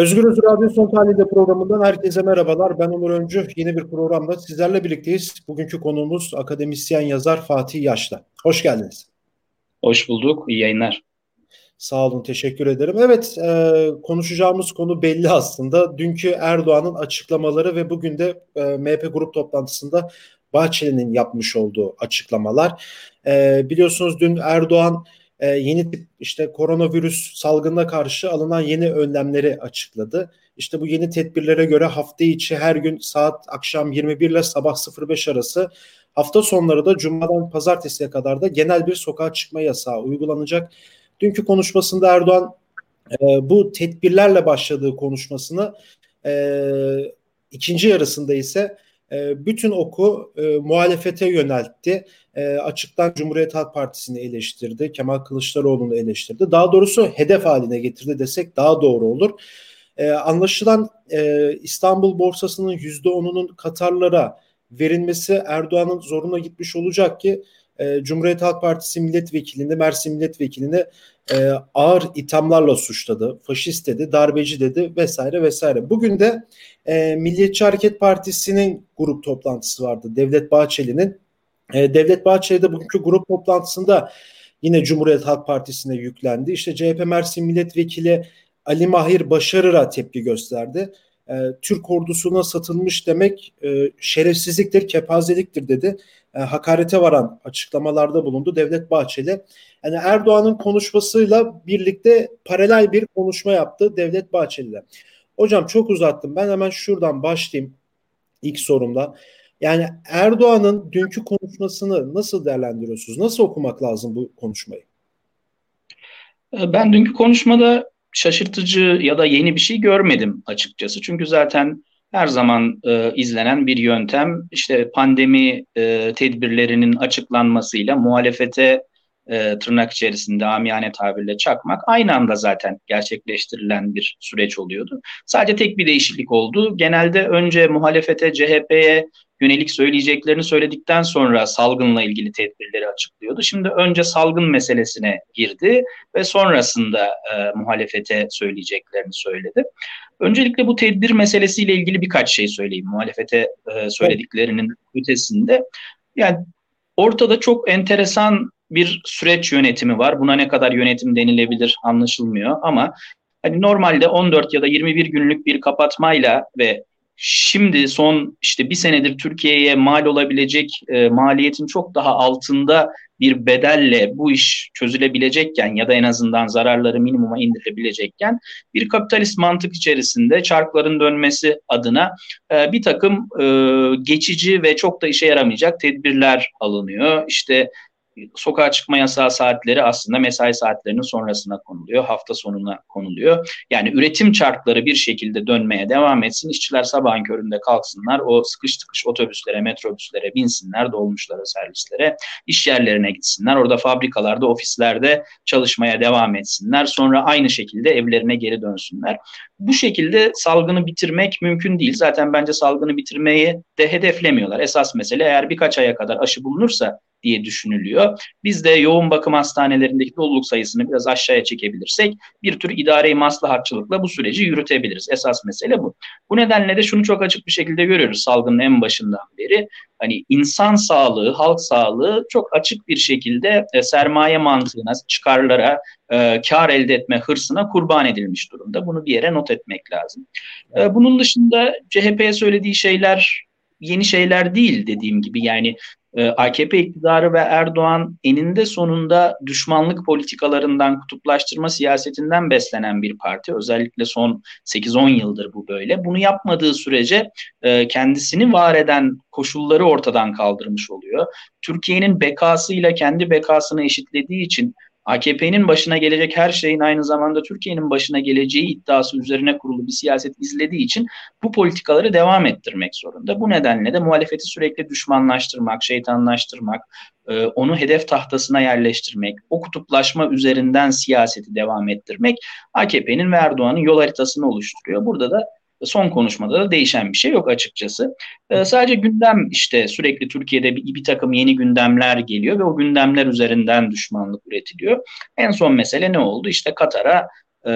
Özgür Özür Radyo Son Tahlil'de programından herkese merhabalar. Ben Onur Öncü. Yeni bir programda sizlerle birlikteyiz. Bugünkü konuğumuz akademisyen yazar Fatih Yaşlı. Hoş geldiniz. Hoş bulduk. İyi yayınlar. Sağ olun, teşekkür ederim. Evet, e, konuşacağımız konu belli aslında. Dünkü Erdoğan'ın açıklamaları ve bugün de e, MHP grup toplantısında Bahçeli'nin yapmış olduğu açıklamalar. E, biliyorsunuz dün Erdoğan e, yeni tip işte koronavirüs salgınına karşı alınan yeni önlemleri açıkladı. İşte bu yeni tedbirlere göre hafta içi her gün saat akşam 21 ile sabah 05 arası hafta sonları da cumadan pazartesiye kadar da genel bir sokağa çıkma yasağı uygulanacak. Dünkü konuşmasında Erdoğan e, bu tedbirlerle başladığı konuşmasını e, ikinci yarısında ise e, bütün oku e, muhalefete yöneltti. E, açıktan Cumhuriyet Halk Partisi'ni eleştirdi. Kemal Kılıçdaroğlu'nu eleştirdi. Daha doğrusu hedef haline getirdi desek daha doğru olur. E, anlaşılan e, İstanbul borsasının %10'unun Katarlara verilmesi Erdoğan'ın zoruna gitmiş olacak ki e, Cumhuriyet Halk Partisi milletvekilini, Mersin milletvekilini e, ağır ithamlarla suçladı. Faşist dedi, darbeci dedi vesaire vesaire. Bugün de e, Milliyetçi Hareket Partisi'nin grup toplantısı vardı. Devlet Bahçeli'nin. E, Devlet Bahçeli de bugünkü grup toplantısında yine Cumhuriyet Halk Partisi'ne yüklendi. İşte CHP Mersin Milletvekili Ali Mahir Başarır'a tepki gösterdi. E, Türk ordusuna satılmış demek e, şerefsizliktir, kepazeliktir dedi. E, hakarete varan açıklamalarda bulundu Devlet Bahçeli. Yani Erdoğan'ın konuşmasıyla birlikte paralel bir konuşma yaptı Devlet Bahçeli'de. Hocam çok uzattım. Ben hemen şuradan başlayayım ilk sorumda. Yani Erdoğan'ın dünkü konuşmasını nasıl değerlendiriyorsunuz? Nasıl okumak lazım bu konuşmayı? Ben dünkü konuşmada şaşırtıcı ya da yeni bir şey görmedim açıkçası. Çünkü zaten her zaman e, izlenen bir yöntem işte pandemi e, tedbirlerinin açıklanmasıyla muhalefete e, tırnak içerisinde amiyane tabirle çakmak aynı anda zaten gerçekleştirilen bir süreç oluyordu. Sadece tek bir değişiklik oldu. Genelde önce muhalefete, CHP'ye yönelik söyleyeceklerini söyledikten sonra salgınla ilgili tedbirleri açıklıyordu. Şimdi önce salgın meselesine girdi ve sonrasında e, muhalefete söyleyeceklerini söyledi. Öncelikle bu tedbir meselesiyle ilgili birkaç şey söyleyeyim. Muhalefete e, söylediklerinin ötesinde. Yani ortada çok enteresan bir süreç yönetimi var. Buna ne kadar yönetim denilebilir anlaşılmıyor ama hani normalde 14 ya da 21 günlük bir kapatmayla ve şimdi son işte bir senedir Türkiye'ye mal olabilecek e, maliyetin çok daha altında bir bedelle bu iş çözülebilecekken ya da en azından zararları minimuma indirilebilecekken bir kapitalist mantık içerisinde çarkların dönmesi adına e, bir takım e, geçici ve çok da işe yaramayacak tedbirler alınıyor. İşte sokağa çıkma yasağı saatleri aslında mesai saatlerinin sonrasına konuluyor, hafta sonuna konuluyor. Yani üretim çarkları bir şekilde dönmeye devam etsin. İşçiler sabahın köründe kalksınlar, o sıkış tıkış otobüslere, metrobüslere binsinler, dolmuşlara, servislere, iş yerlerine gitsinler. Orada fabrikalarda, ofislerde çalışmaya devam etsinler. Sonra aynı şekilde evlerine geri dönsünler. Bu şekilde salgını bitirmek mümkün değil. Zaten bence salgını bitirmeyi de hedeflemiyorlar. Esas mesele eğer birkaç aya kadar aşı bulunursa diye düşünülüyor. Biz de yoğun bakım hastanelerindeki doluluk sayısını biraz aşağıya çekebilirsek bir tür idare-i maslahatçılıkla bu süreci yürütebiliriz. Esas mesele bu. Bu nedenle de şunu çok açık bir şekilde görüyoruz salgının en başından beri. Hani insan sağlığı, halk sağlığı çok açık bir şekilde e, sermaye mantığına, çıkarlara, e, kar elde etme hırsına kurban edilmiş durumda. Bunu bir yere not etmek lazım. E, bunun dışında CHP'ye söylediği şeyler yeni şeyler değil dediğim gibi yani e, AKP iktidarı ve Erdoğan eninde sonunda düşmanlık politikalarından, kutuplaştırma siyasetinden beslenen bir parti. Özellikle son 8-10 yıldır bu böyle. Bunu yapmadığı sürece e, kendisini var eden koşulları ortadan kaldırmış oluyor. Türkiye'nin bekasıyla kendi bekasını eşitlediği için AKP'nin başına gelecek her şeyin aynı zamanda Türkiye'nin başına geleceği iddiası üzerine kurulu bir siyaset izlediği için bu politikaları devam ettirmek zorunda. Bu nedenle de muhalefeti sürekli düşmanlaştırmak, şeytanlaştırmak, e, onu hedef tahtasına yerleştirmek, o kutuplaşma üzerinden siyaseti devam ettirmek AKP'nin ve Erdoğan'ın yol haritasını oluşturuyor. Burada da son konuşmada da değişen bir şey yok açıkçası. E, sadece gündem işte sürekli Türkiye'de bir, bir takım yeni gündemler geliyor ve o gündemler üzerinden düşmanlık üretiliyor. En son mesele ne oldu? İşte Katar'a e,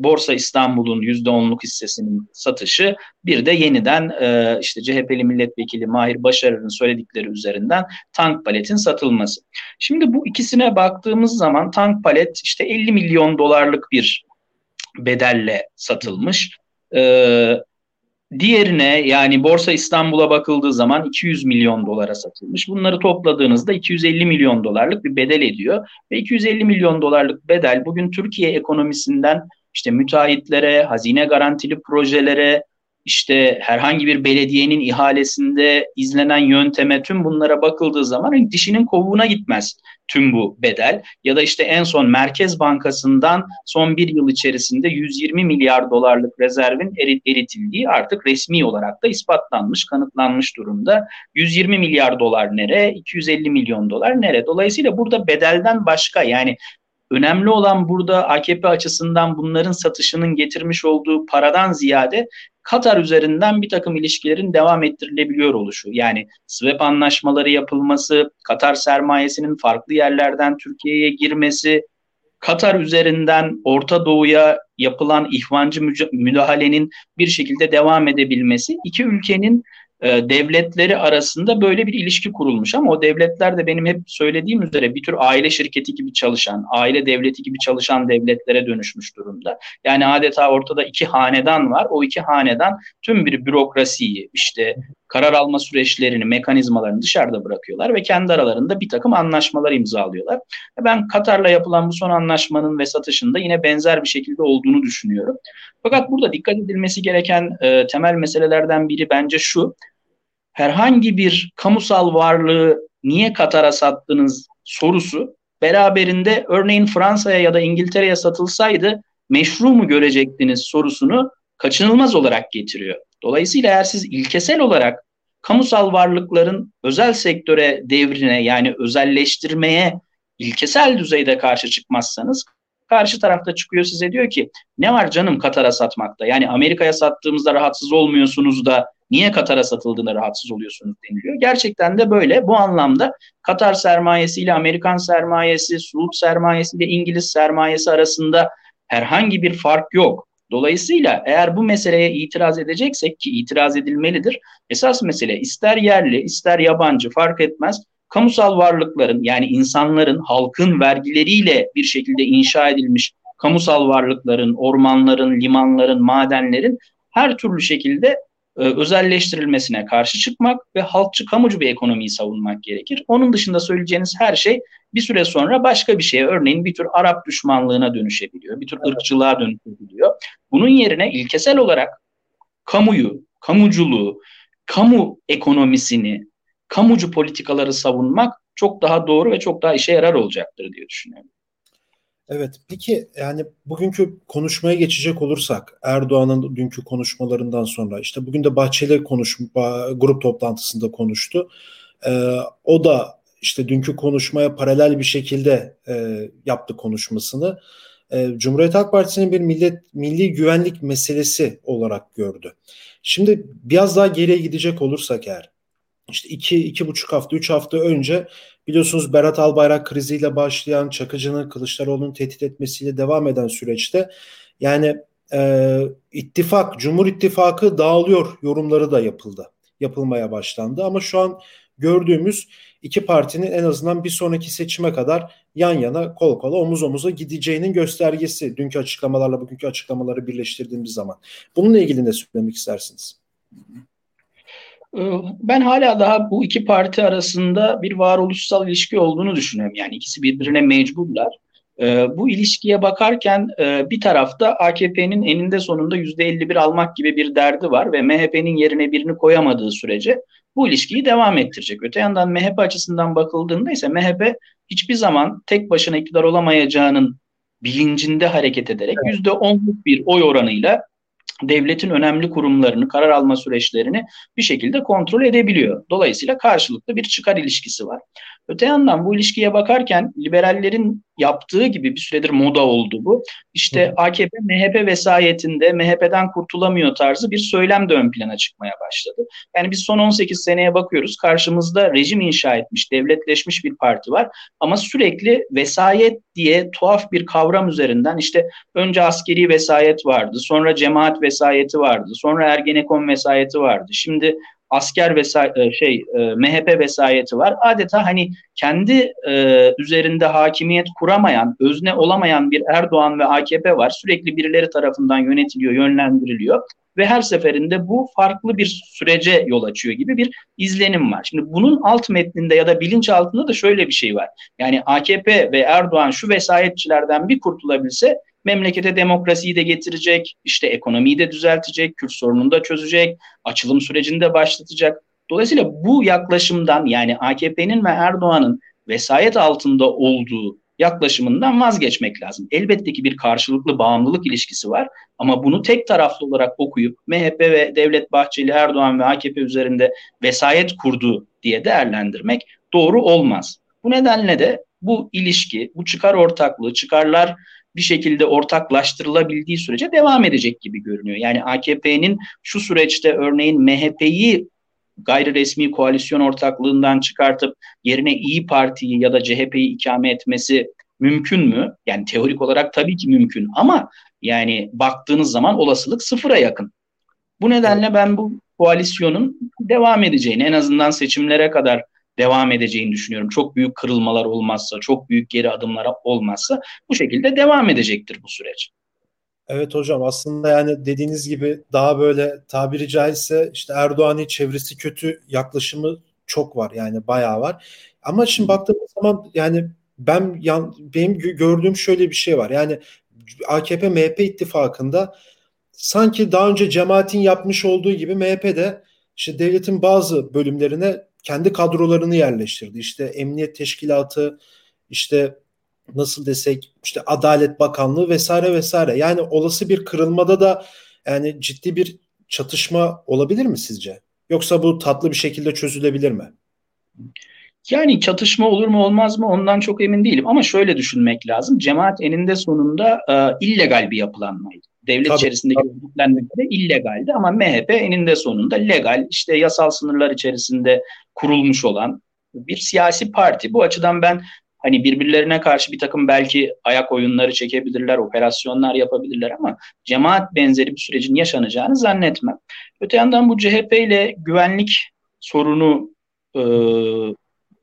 Borsa İstanbul'un %10'luk hissesinin satışı bir de yeniden e, işte CHP'li milletvekili Mahir Başarır'ın söyledikleri üzerinden tank paletin satılması. Şimdi bu ikisine baktığımız zaman tank palet işte 50 milyon dolarlık bir bedelle satılmış. Ee, diğerine yani Borsa İstanbul'a bakıldığı zaman 200 milyon dolara satılmış. Bunları topladığınızda 250 milyon dolarlık bir bedel ediyor. Ve 250 milyon dolarlık bedel bugün Türkiye ekonomisinden işte müteahhitlere, hazine garantili projelere, işte herhangi bir belediyenin ihalesinde izlenen yönteme tüm bunlara bakıldığı zaman dişinin kovuğuna gitmez tüm bu bedel. Ya da işte en son Merkez Bankası'ndan son bir yıl içerisinde 120 milyar dolarlık rezervin erit eritildiği artık resmi olarak da ispatlanmış, kanıtlanmış durumda. 120 milyar dolar nere, 250 milyon dolar nere? Dolayısıyla burada bedelden başka yani Önemli olan burada AKP açısından bunların satışının getirmiş olduğu paradan ziyade Katar üzerinden bir takım ilişkilerin devam ettirilebiliyor oluşu. Yani swap anlaşmaları yapılması, Katar sermayesinin farklı yerlerden Türkiye'ye girmesi, Katar üzerinden Orta Doğu'ya yapılan ihvancı müdahalenin bir şekilde devam edebilmesi iki ülkenin e, devletleri arasında böyle bir ilişki kurulmuş ama o devletler de benim hep söylediğim üzere bir tür aile şirketi gibi çalışan, aile devleti gibi çalışan devletlere dönüşmüş durumda. Yani adeta ortada iki hanedan var. O iki hanedan tüm bir bürokrasiyi, işte karar alma süreçlerini, mekanizmalarını dışarıda bırakıyorlar ve kendi aralarında bir takım anlaşmalar imzalıyorlar. Ben Katar'la yapılan bu son anlaşmanın ve satışında yine benzer bir şekilde olduğunu düşünüyorum. Fakat burada dikkat edilmesi gereken e, temel meselelerden biri bence şu. Herhangi bir kamusal varlığı niye Katar'a sattınız sorusu beraberinde örneğin Fransa'ya ya da İngiltere'ye satılsaydı meşru mu görecektiniz sorusunu kaçınılmaz olarak getiriyor. Dolayısıyla eğer siz ilkesel olarak kamusal varlıkların özel sektöre devrine yani özelleştirmeye ilkesel düzeyde karşı çıkmazsanız karşı tarafta çıkıyor size diyor ki ne var canım Katar'a satmakta yani Amerika'ya sattığımızda rahatsız olmuyorsunuz da niye Katar'a satıldığında rahatsız oluyorsunuz deniliyor. Gerçekten de böyle bu anlamda Katar sermayesiyle Amerikan sermayesi, Suud sermayesi ile İngiliz sermayesi arasında herhangi bir fark yok. Dolayısıyla eğer bu meseleye itiraz edeceksek ki itiraz edilmelidir. Esas mesele ister yerli ister yabancı fark etmez. Kamusal varlıkların yani insanların halkın vergileriyle bir şekilde inşa edilmiş kamusal varlıkların, ormanların, limanların, madenlerin her türlü şekilde özelleştirilmesine karşı çıkmak ve halkçı kamucu bir ekonomiyi savunmak gerekir. Onun dışında söyleyeceğiniz her şey bir süre sonra başka bir şeye örneğin bir tür Arap düşmanlığına dönüşebiliyor, bir tür ırkçılığa dönüşebiliyor. Bunun yerine ilkesel olarak kamuyu, kamuculuğu, kamu ekonomisini, kamucu politikaları savunmak çok daha doğru ve çok daha işe yarar olacaktır diye düşünüyorum. Evet peki yani bugünkü konuşmaya geçecek olursak Erdoğan'ın dünkü konuşmalarından sonra işte bugün de Bahçeli konuş grup toplantısında konuştu. Ee, o da işte dünkü konuşmaya paralel bir şekilde e, yaptı konuşmasını. E, Cumhuriyet Halk Partisi'nin bir millet milli güvenlik meselesi olarak gördü. Şimdi biraz daha geriye gidecek olursak eğer işte iki, iki buçuk hafta, üç hafta önce biliyorsunuz Berat Albayrak kriziyle başlayan Çakıcı'nın Kılıçdaroğlu'nun tehdit etmesiyle devam eden süreçte yani e, ittifak, Cumhur İttifakı dağılıyor yorumları da yapıldı. Yapılmaya başlandı ama şu an gördüğümüz iki partinin en azından bir sonraki seçime kadar yan yana kol kola omuz omuza gideceğinin göstergesi. Dünkü açıklamalarla bugünkü açıklamaları birleştirdiğimiz zaman. Bununla ilgili ne söylemek istersiniz? Ee, ben hala daha bu iki parti arasında bir varoluşsal ilişki olduğunu düşünüyorum. Yani ikisi birbirine mecburlar. Ee, bu ilişkiye bakarken e, bir tarafta AKP'nin eninde sonunda %51 almak gibi bir derdi var ve MHP'nin yerine birini koyamadığı sürece bu ilişkiyi devam ettirecek. Öte yandan MHP açısından bakıldığında ise MHP hiçbir zaman tek başına iktidar olamayacağının bilincinde hareket ederek %10'luk bir oy oranıyla devletin önemli kurumlarını, karar alma süreçlerini bir şekilde kontrol edebiliyor. Dolayısıyla karşılıklı bir çıkar ilişkisi var. Öte yandan bu ilişkiye bakarken liberallerin yaptığı gibi bir süredir moda oldu bu. İşte AKP MHP vesayetinde MHP'den kurtulamıyor tarzı bir söylem de ön plana çıkmaya başladı. Yani biz son 18 seneye bakıyoruz. Karşımızda rejim inşa etmiş, devletleşmiş bir parti var ama sürekli vesayet diye tuhaf bir kavram üzerinden işte önce askeri vesayet vardı, sonra cemaat vesayeti vardı, sonra Ergenekon vesayeti vardı. Şimdi asker vesay şey e, MHP vesayeti var. Adeta hani kendi e, üzerinde hakimiyet kuramayan, özne olamayan bir Erdoğan ve AKP var. Sürekli birileri tarafından yönetiliyor, yönlendiriliyor ve her seferinde bu farklı bir sürece yol açıyor gibi bir izlenim var. Şimdi bunun alt metninde ya da bilinç altında da şöyle bir şey var. Yani AKP ve Erdoğan şu vesayetçilerden bir kurtulabilse memlekete demokrasiyi de getirecek, işte ekonomiyi de düzeltecek, Kürt sorununu da çözecek, açılım sürecini de başlatacak. Dolayısıyla bu yaklaşımdan yani AKP'nin ve Erdoğan'ın vesayet altında olduğu yaklaşımından vazgeçmek lazım. Elbette ki bir karşılıklı bağımlılık ilişkisi var ama bunu tek taraflı olarak okuyup MHP ve Devlet Bahçeli, Erdoğan ve AKP üzerinde vesayet kurdu diye değerlendirmek doğru olmaz. Bu nedenle de bu ilişki, bu çıkar ortaklığı, çıkarlar bir şekilde ortaklaştırılabildiği sürece devam edecek gibi görünüyor. Yani AKP'nin şu süreçte örneğin MHP'yi gayri resmi koalisyon ortaklığından çıkartıp yerine İyi Parti'yi ya da CHP'yi ikame etmesi mümkün mü? Yani teorik olarak tabii ki mümkün ama yani baktığınız zaman olasılık sıfıra yakın. Bu nedenle ben bu koalisyonun devam edeceğini en azından seçimlere kadar devam edeceğini düşünüyorum. Çok büyük kırılmalar olmazsa, çok büyük geri adımlar olmazsa bu şekilde devam edecektir bu süreç. Evet hocam aslında yani dediğiniz gibi daha böyle tabiri caizse işte Erdoğan'ın çevresi kötü yaklaşımı çok var yani bayağı var. Ama şimdi baktığımız zaman yani ben yan, benim gördüğüm şöyle bir şey var. Yani AKP MHP ittifakında sanki daha önce cemaatin yapmış olduğu gibi MHP de işte devletin bazı bölümlerine kendi kadrolarını yerleştirdi. İşte emniyet teşkilatı, işte nasıl desek işte Adalet Bakanlığı vesaire vesaire. Yani olası bir kırılmada da yani ciddi bir çatışma olabilir mi sizce? Yoksa bu tatlı bir şekilde çözülebilir mi? Yani çatışma olur mu olmaz mı ondan çok emin değilim ama şöyle düşünmek lazım. Cemaat eninde sonunda e, illegal bir yapılanmaydı. Devlet tabii, içerisindeki örgütlenmeleri illegaldi ama MHP eninde sonunda legal işte yasal sınırlar içerisinde kurulmuş olan bir siyasi parti. Bu açıdan ben hani birbirlerine karşı bir takım belki ayak oyunları çekebilirler, operasyonlar yapabilirler ama cemaat benzeri bir sürecin yaşanacağını zannetmem. Öte yandan bu CHP ile güvenlik sorunu e,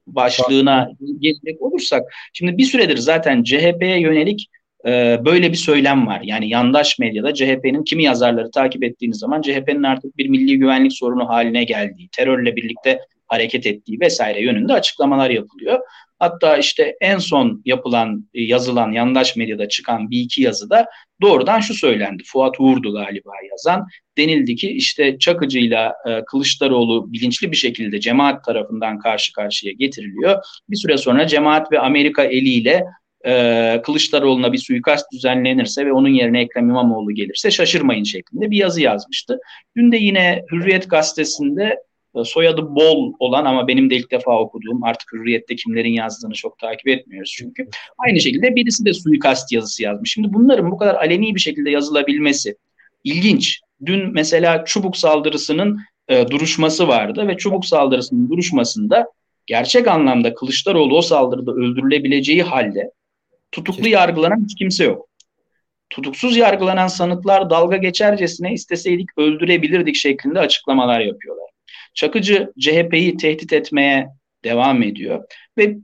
başlığına gelecek olursak, şimdi bir süredir zaten CHP'ye yönelik e, böyle bir söylem var. Yani yandaş medyada CHP'nin kimi yazarları takip ettiğiniz zaman CHP'nin artık bir milli güvenlik sorunu haline geldiği, terörle birlikte hareket ettiği vesaire yönünde açıklamalar yapılıyor. Hatta işte en son yapılan, yazılan yandaş medyada çıkan bir iki yazıda doğrudan şu söylendi. Fuat Uğur'du galiba yazan. Denildi ki işte Çakıcı ile Kılıçdaroğlu bilinçli bir şekilde cemaat tarafından karşı karşıya getiriliyor. Bir süre sonra cemaat ve Amerika eliyle e, Kılıçdaroğlu'na bir suikast düzenlenirse ve onun yerine Ekrem İmamoğlu gelirse şaşırmayın şeklinde bir yazı yazmıştı. Dün de yine Hürriyet gazetesinde e, soyadı bol olan ama benim de ilk defa okuduğum artık Hürriyet'te kimlerin yazdığını çok takip etmiyoruz çünkü. Aynı şekilde birisi de suikast yazısı yazmış. Şimdi bunların bu kadar aleni bir şekilde yazılabilmesi ilginç. Dün mesela çubuk saldırısının e, duruşması vardı ve çubuk saldırısının duruşmasında gerçek anlamda Kılıçdaroğlu o saldırıda öldürülebileceği halde tutuklu yargılanan hiç kimse yok. Tutuksuz yargılanan sanıklar dalga geçercesine isteseydik öldürebilirdik şeklinde açıklamalar yapıyorlar. Çakıcı CHP'yi tehdit etmeye devam ediyor ve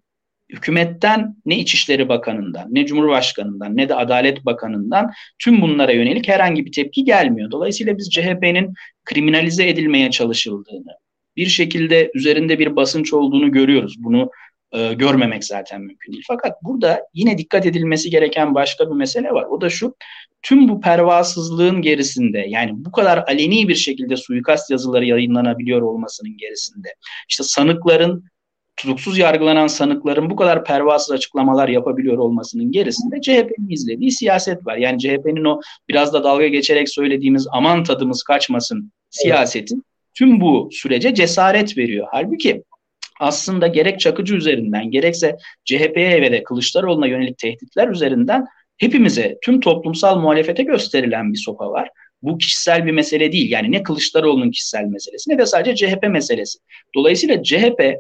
hükümetten ne İçişleri Bakanı'ndan, ne Cumhurbaşkanı'ndan, ne de Adalet Bakanı'ndan tüm bunlara yönelik herhangi bir tepki gelmiyor. Dolayısıyla biz CHP'nin kriminalize edilmeye çalışıldığını, bir şekilde üzerinde bir basınç olduğunu görüyoruz. Bunu e, görmemek zaten mümkün değil. Fakat burada yine dikkat edilmesi gereken başka bir mesele var. O da şu, tüm bu pervasızlığın gerisinde yani bu kadar aleni bir şekilde suikast yazıları yayınlanabiliyor olmasının gerisinde işte sanıkların tutuksuz yargılanan sanıkların bu kadar pervasız açıklamalar yapabiliyor olmasının gerisinde CHP'nin izlediği siyaset var. Yani CHP'nin o biraz da dalga geçerek söylediğimiz aman tadımız kaçmasın siyaseti tüm bu sürece cesaret veriyor. Halbuki aslında gerek Çakıcı üzerinden gerekse CHP'ye ve de Kılıçdaroğlu'na yönelik tehditler üzerinden hepimize tüm toplumsal muhalefete gösterilen bir sopa var. Bu kişisel bir mesele değil. Yani ne Kılıçdaroğlu'nun kişisel meselesi ne de sadece CHP meselesi. Dolayısıyla CHP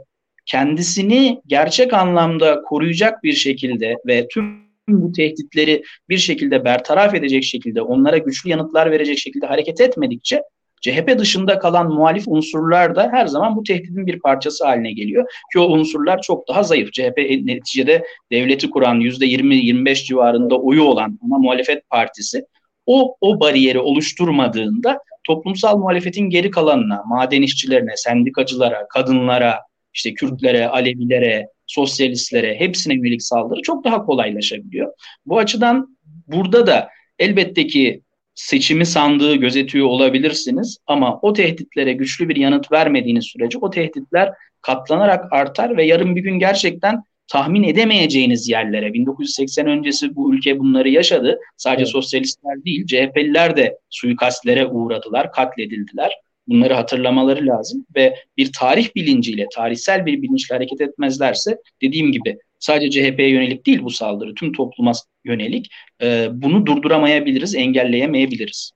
kendisini gerçek anlamda koruyacak bir şekilde ve tüm bu tehditleri bir şekilde bertaraf edecek şekilde, onlara güçlü yanıtlar verecek şekilde hareket etmedikçe CHP dışında kalan muhalif unsurlar da her zaman bu tehdidin bir parçası haline geliyor. Ki o unsurlar çok daha zayıf. CHP neticede devleti kuran %20-25 civarında oyu olan ana muhalefet partisi o, o bariyeri oluşturmadığında toplumsal muhalefetin geri kalanına, maden işçilerine, sendikacılara, kadınlara, işte Kürtlere, Alevilere, sosyalistlere hepsine yönelik saldırı çok daha kolaylaşabiliyor. Bu açıdan burada da elbette ki seçimi sandığı gözetiyor olabilirsiniz ama o tehditlere güçlü bir yanıt vermediğiniz sürece o tehditler katlanarak artar ve yarın bir gün gerçekten tahmin edemeyeceğiniz yerlere 1980 öncesi bu ülke bunları yaşadı. Sadece evet. sosyalistler değil CHP'liler de suikastlere uğradılar, katledildiler. Bunları hatırlamaları lazım ve bir tarih bilinciyle, tarihsel bir bilinçle hareket etmezlerse dediğim gibi sadece CHP'ye yönelik değil bu saldırı, tüm topluma yönelik e, bunu durduramayabiliriz, engelleyemeyebiliriz.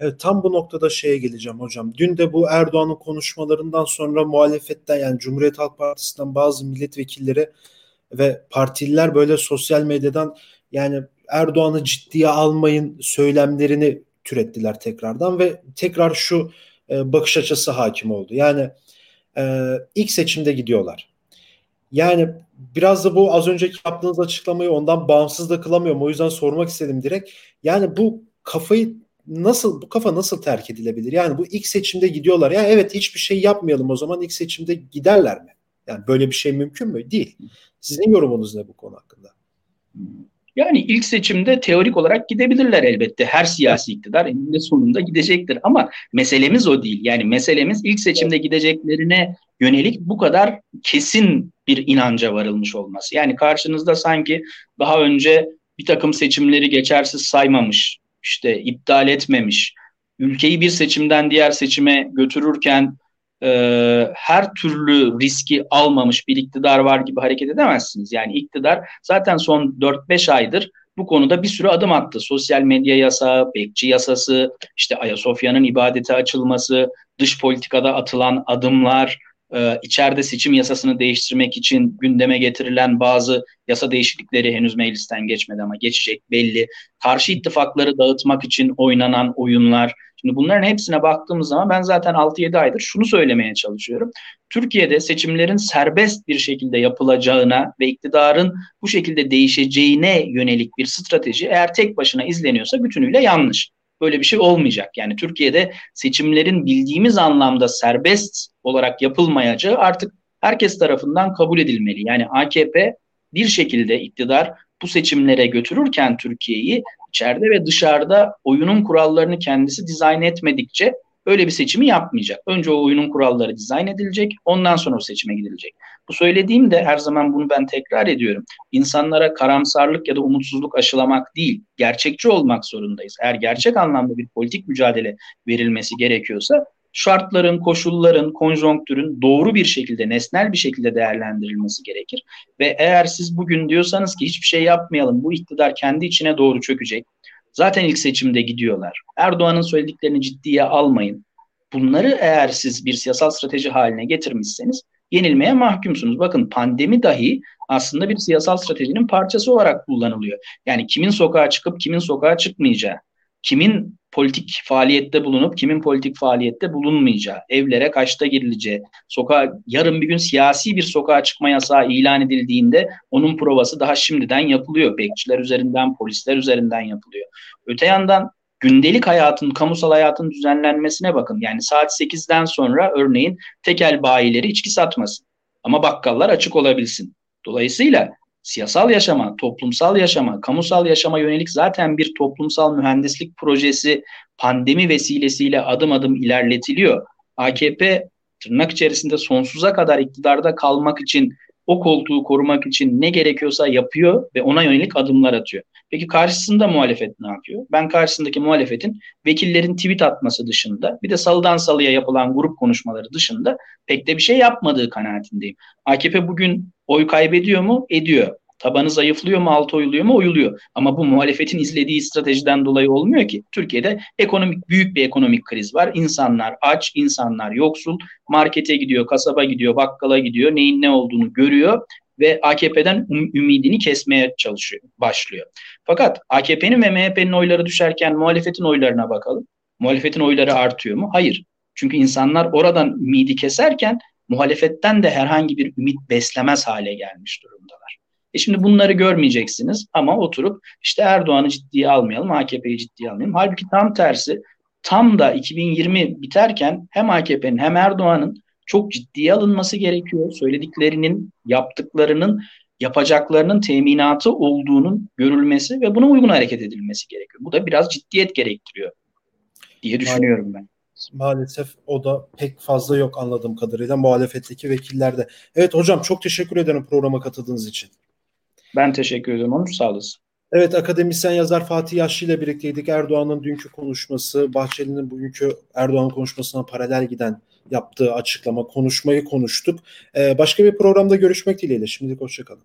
Evet, tam bu noktada şeye geleceğim hocam. Dün de bu Erdoğan'ın konuşmalarından sonra muhalefetten yani Cumhuriyet Halk Partisi'nden bazı milletvekilleri ve partililer böyle sosyal medyadan yani Erdoğan'ı ciddiye almayın söylemlerini türettiler tekrardan ve tekrar şu e, bakış açısı hakim oldu. Yani e, ilk seçimde gidiyorlar. Yani biraz da bu az önceki yaptığınız açıklamayı ondan bağımsız da kılamıyorum. O yüzden sormak istedim direkt. Yani bu kafayı nasıl bu kafa nasıl terk edilebilir? Yani bu ilk seçimde gidiyorlar. Yani evet hiçbir şey yapmayalım o zaman ilk seçimde giderler mi? Yani böyle bir şey mümkün mü? Değil. Sizin yorumunuz ne bu konu hakkında? Yani ilk seçimde teorik olarak gidebilirler elbette. Her siyasi iktidar eninde sonunda gidecektir. Ama meselemiz o değil. Yani meselemiz ilk seçimde gideceklerine yönelik bu kadar kesin bir inanca varılmış olması. Yani karşınızda sanki daha önce bir takım seçimleri geçersiz saymamış, işte iptal etmemiş, ülkeyi bir seçimden diğer seçime götürürken e, her türlü riski almamış bir iktidar var gibi hareket edemezsiniz. Yani iktidar zaten son 4-5 aydır bu konuda bir sürü adım attı. Sosyal medya yasağı, bekçi yasası, işte Ayasofya'nın ibadete açılması, dış politikada atılan adımlar, e, içeride seçim yasasını değiştirmek için gündeme getirilen bazı yasa değişiklikleri henüz meclisten geçmedi ama geçecek belli. Karşı ittifakları dağıtmak için oynanan oyunlar. Şimdi bunların hepsine baktığımız zaman ben zaten 6-7 aydır şunu söylemeye çalışıyorum. Türkiye'de seçimlerin serbest bir şekilde yapılacağına ve iktidarın bu şekilde değişeceğine yönelik bir strateji eğer tek başına izleniyorsa bütünüyle yanlış. Böyle bir şey olmayacak. Yani Türkiye'de seçimlerin bildiğimiz anlamda serbest olarak yapılmayacağı artık herkes tarafından kabul edilmeli. Yani AKP bir şekilde iktidar bu seçimlere götürürken Türkiye'yi içeride ve dışarıda oyunun kurallarını kendisi dizayn etmedikçe öyle bir seçimi yapmayacak. Önce o oyunun kuralları dizayn edilecek, ondan sonra o seçime gidilecek. Bu söylediğim de her zaman bunu ben tekrar ediyorum. İnsanlara karamsarlık ya da umutsuzluk aşılamak değil, gerçekçi olmak zorundayız. Eğer gerçek anlamda bir politik mücadele verilmesi gerekiyorsa şartların, koşulların, konjonktürün doğru bir şekilde, nesnel bir şekilde değerlendirilmesi gerekir. Ve eğer siz bugün diyorsanız ki hiçbir şey yapmayalım, bu iktidar kendi içine doğru çökecek. Zaten ilk seçimde gidiyorlar. Erdoğan'ın söylediklerini ciddiye almayın. Bunları eğer siz bir siyasal strateji haline getirmişseniz yenilmeye mahkumsunuz. Bakın pandemi dahi aslında bir siyasal stratejinin parçası olarak kullanılıyor. Yani kimin sokağa çıkıp kimin sokağa çıkmayacağı, kimin politik faaliyette bulunup kimin politik faaliyette bulunmayacağı, evlere kaçta girileceği, sokağa yarın bir gün siyasi bir sokağa çıkma yasağı ilan edildiğinde onun provası daha şimdiden yapılıyor. Bekçiler üzerinden, polisler üzerinden yapılıyor. Öte yandan gündelik hayatın, kamusal hayatın düzenlenmesine bakın. Yani saat 8'den sonra örneğin tekel bayileri içki satmasın. Ama bakkallar açık olabilsin. Dolayısıyla siyasal yaşama, toplumsal yaşama, kamusal yaşama yönelik zaten bir toplumsal mühendislik projesi pandemi vesilesiyle adım adım ilerletiliyor. AKP tırnak içerisinde sonsuza kadar iktidarda kalmak için, o koltuğu korumak için ne gerekiyorsa yapıyor ve ona yönelik adımlar atıyor. Peki karşısında muhalefet ne yapıyor? Ben karşısındaki muhalefetin vekillerin tweet atması dışında bir de salıdan salıya yapılan grup konuşmaları dışında pek de bir şey yapmadığı kanaatindeyim. AKP bugün oy kaybediyor mu? Ediyor. Tabanı zayıflıyor mu, altı oyuluyor mu? Oyuluyor. Ama bu muhalefetin izlediği stratejiden dolayı olmuyor ki. Türkiye'de ekonomik büyük bir ekonomik kriz var. İnsanlar aç, insanlar yoksul. Markete gidiyor, kasaba gidiyor, bakkala gidiyor. Neyin ne olduğunu görüyor ve AKP'den ümidini kesmeye çalışıyor, başlıyor. Fakat AKP'nin ve MHP'nin oyları düşerken muhalefetin oylarına bakalım. Muhalefetin oyları artıyor mu? Hayır. Çünkü insanlar oradan ümidi keserken muhalefetten de herhangi bir ümit beslemez hale gelmiş durumdalar. E şimdi bunları görmeyeceksiniz ama oturup işte Erdoğan'ı ciddiye almayalım, AKP'yi ciddiye almayalım. Halbuki tam tersi tam da 2020 biterken hem AKP'nin hem Erdoğan'ın çok ciddiye alınması gerekiyor. Söylediklerinin, yaptıklarının, yapacaklarının teminatı olduğunun görülmesi ve buna uygun hareket edilmesi gerekiyor. Bu da biraz ciddiyet gerektiriyor diye düşünüyorum ben. Maalesef o da pek fazla yok anladığım kadarıyla muhalefetteki vekillerde. Evet hocam çok teşekkür ederim programa katıldığınız için. Ben teşekkür ederim Onur sağ olasın. Evet akademisyen yazar Fatih Yaşlı ile birlikteydik. Erdoğan'ın dünkü konuşması, Bahçeli'nin bugünkü Erdoğan konuşmasına paralel giden yaptığı açıklama, konuşmayı konuştuk. Ee, başka bir programda görüşmek dileğiyle. Şimdilik hoşçakalın.